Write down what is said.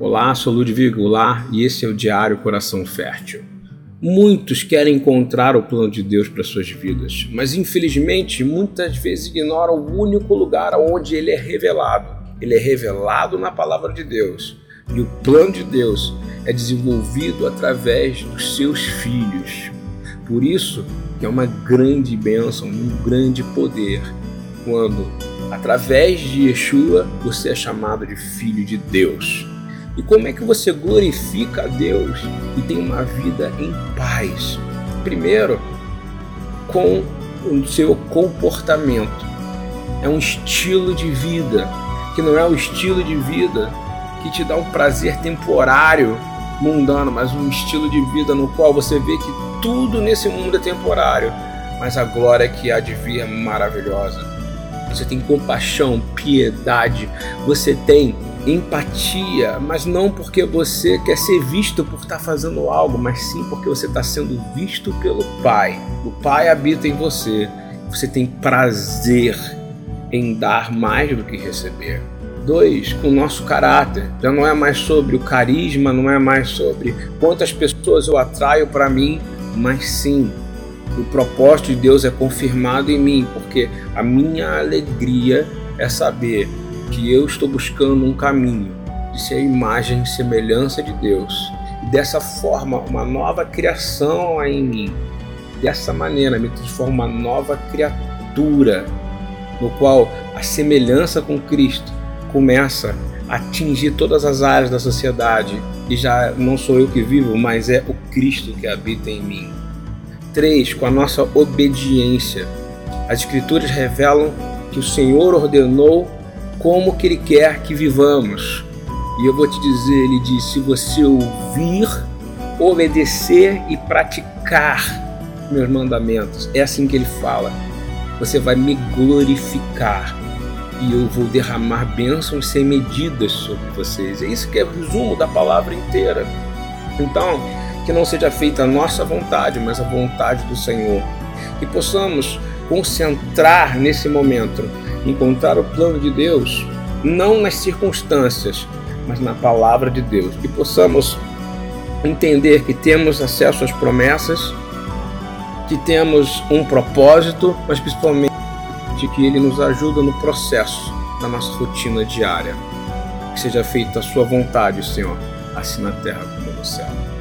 Olá, sou Ludwig Goulart e esse é o Diário Coração Fértil. Muitos querem encontrar o plano de Deus para suas vidas, mas infelizmente muitas vezes ignoram o único lugar onde ele é revelado. Ele é revelado na palavra de Deus. E o plano de Deus é desenvolvido através dos seus filhos. Por isso que é uma grande bênção, um grande poder quando através de Yeshua você é chamado de filho de Deus. E como é que você glorifica a Deus e tem uma vida em paz? Primeiro, com o seu comportamento. É um estilo de vida, que não é o estilo de vida que te dá um prazer temporário, mundano, mas um estilo de vida no qual você vê que tudo nesse mundo é temporário, mas a glória que há de vir é maravilhosa. Você tem compaixão, piedade, você tem empatia, mas não porque você quer ser visto por estar fazendo algo, mas sim porque você está sendo visto pelo Pai. O Pai habita em você. Você tem prazer em dar mais do que receber. Dois, com o nosso caráter. Já não é mais sobre o carisma, não é mais sobre quantas pessoas eu atraio para mim, mas sim o propósito de Deus é confirmado em mim, porque a minha alegria é saber que eu estou buscando um caminho de ser a imagem e semelhança de Deus. E dessa forma, uma nova criação há em mim. Dessa maneira, me transforma uma nova criatura, no qual a semelhança com Cristo começa a atingir todas as áreas da sociedade. E já não sou eu que vivo, mas é o Cristo que habita em mim. 3. Com a nossa obediência. As Escrituras revelam que o Senhor ordenou como que ele quer que vivamos. E eu vou te dizer, ele diz: se você ouvir, obedecer e praticar meus mandamentos, é assim que ele fala. Você vai me glorificar e eu vou derramar bênçãos sem medidas sobre vocês. É isso que é o resumo da palavra inteira. Então, que não seja feita a nossa vontade, mas a vontade do Senhor. Que possamos concentrar nesse momento encontrar o plano de Deus não nas circunstâncias, mas na palavra de Deus. Que possamos entender que temos acesso às promessas, que temos um propósito, mas principalmente que Ele nos ajuda no processo da nossa rotina diária. Que seja feita a Sua vontade, Senhor, assim na terra como no céu.